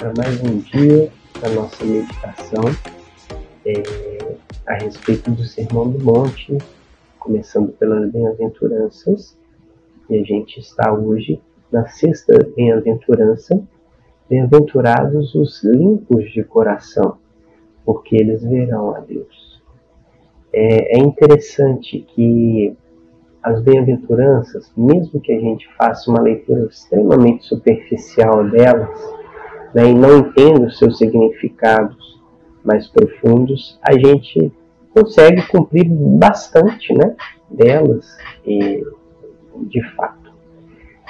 para mais um dia da nossa meditação é, a respeito do Sermão do Monte, começando pelas bem-aventuranças. E a gente está hoje na sexta bem-aventurança. Bem-aventurados os limpos de coração, porque eles verão a Deus. É, é interessante que as bem-aventuranças, mesmo que a gente faça uma leitura extremamente superficial delas, né, e não entenda os seus significados mais profundos, a gente consegue cumprir bastante né, delas, e, de fato.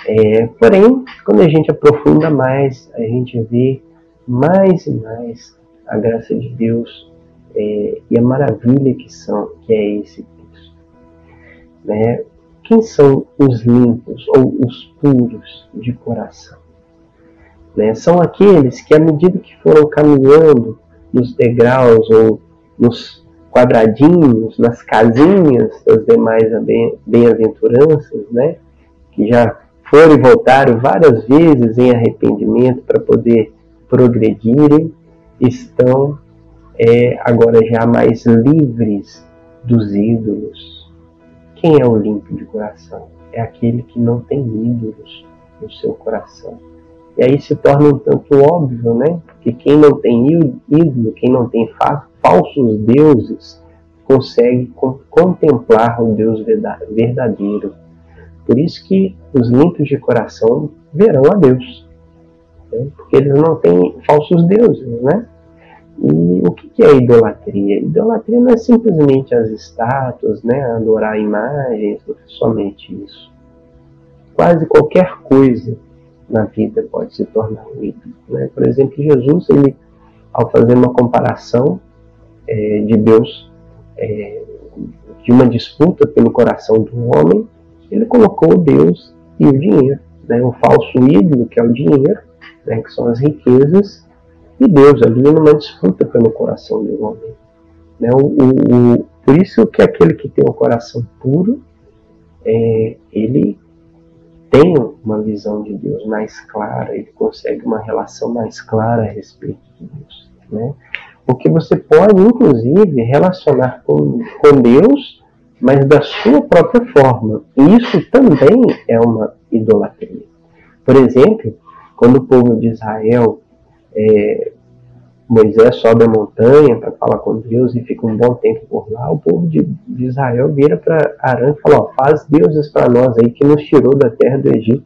É, porém, quando a gente aprofunda mais, a gente vê mais e mais a graça de Deus é, e a maravilha que são, que é esse Cristo. Né? Quem são os limpos ou os puros de coração? Né? São aqueles que, à medida que foram caminhando nos degraus ou nos quadradinhos, nas casinhas das demais bem-aventuranças, né? que já foram e voltaram várias vezes em arrependimento para poder progredirem, estão é, agora já mais livres dos ídolos. Quem é o limpo de coração? É aquele que não tem ídolos no seu coração. E aí se torna um tanto óbvio, né? Porque quem não tem ídolo, quem não tem falsos deuses, consegue contemplar o Deus verdadeiro. Por isso que os limpos de coração verão a Deus. Né? Porque eles não têm falsos deuses, né? E o que é idolatria? Idolatria não é simplesmente as estátuas, né? adorar imagens, é somente isso. Quase qualquer coisa na vida pode se tornar um ídolo. Né? Por exemplo, Jesus, ele, ao fazer uma comparação é, de Deus, é, de uma disputa pelo coração do homem, ele colocou Deus e o dinheiro. Né? O falso ídolo, que é o dinheiro, né? que são as riquezas, e Deus ali numa disputa pelo coração do homem. Né? O, o, o, por isso que aquele que tem o coração puro, é, ele tem uma visão de Deus mais clara, ele consegue uma relação mais clara a respeito de Deus. Né? Porque você pode, inclusive, relacionar com, com Deus, mas da sua própria forma. E isso também é uma idolatria. Por exemplo, quando o povo de Israel é, Moisés sobe a montanha para falar com Deus e fica um bom tempo por lá, o povo de, Israel vira para Arã e fala, ó, faz deuses para nós aí que nos tirou da terra do Egito.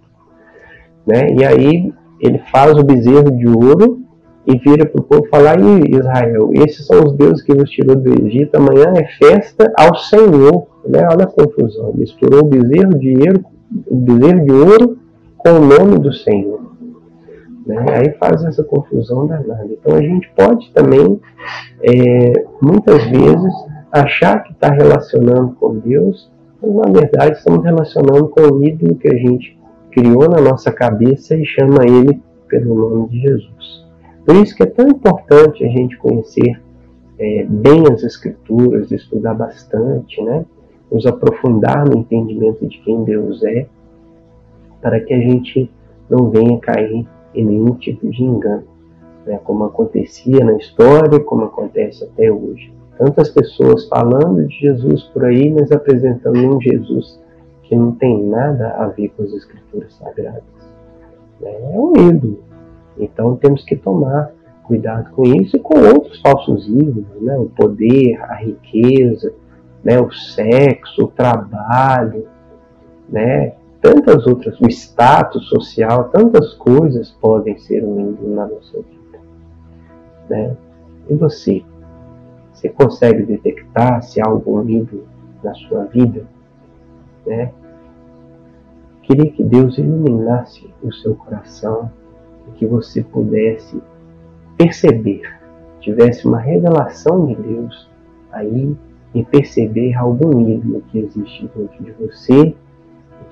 Né? E aí ele faz o bezerro de ouro e vira para o povo falar, e Israel, esses são os deuses que nos tirou do Egito, amanhã é festa ao Senhor. Né? Olha a confusão, misturou o bezerro de ouro, o bezerro de ouro com o nome do Senhor. Né? Aí faz essa confusão danada. Então a gente pode também, é, muitas vezes, achar que está relacionando com Deus, mas na verdade estamos relacionando com o ídolo que a gente criou na nossa cabeça e chama ele pelo nome de Jesus. Por isso que é tão importante a gente conhecer é, bem as Escrituras, estudar bastante, né? nos aprofundar no entendimento de quem Deus é, para que a gente não venha cair em nenhum tipo de engano, né, como acontecia na história, como acontece até hoje. Tantas pessoas falando de Jesus por aí, mas apresentando um Jesus que não tem nada a ver com as Escrituras Sagradas. Né? É um ídolo. Então temos que tomar cuidado com isso e com outros falsos ídolos, né? o poder, a riqueza, né? o sexo, o trabalho, né? Tantas outras, o status social, tantas coisas podem ser um ídolo na nossa vida. Né? E você? Você consegue detectar se há algum ídolo na sua vida? Né? Queria que Deus iluminasse o seu coração e que você pudesse perceber, tivesse uma revelação de Deus aí e perceber algum ídolo que existe dentro de você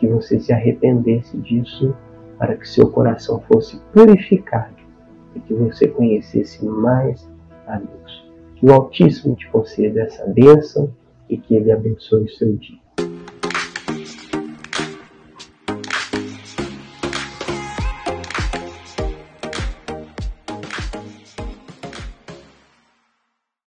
que você se arrependesse disso para que seu coração fosse purificado e que você conhecesse mais a Deus. Que o Altíssimo te conceda essa bênção e que Ele abençoe o seu dia.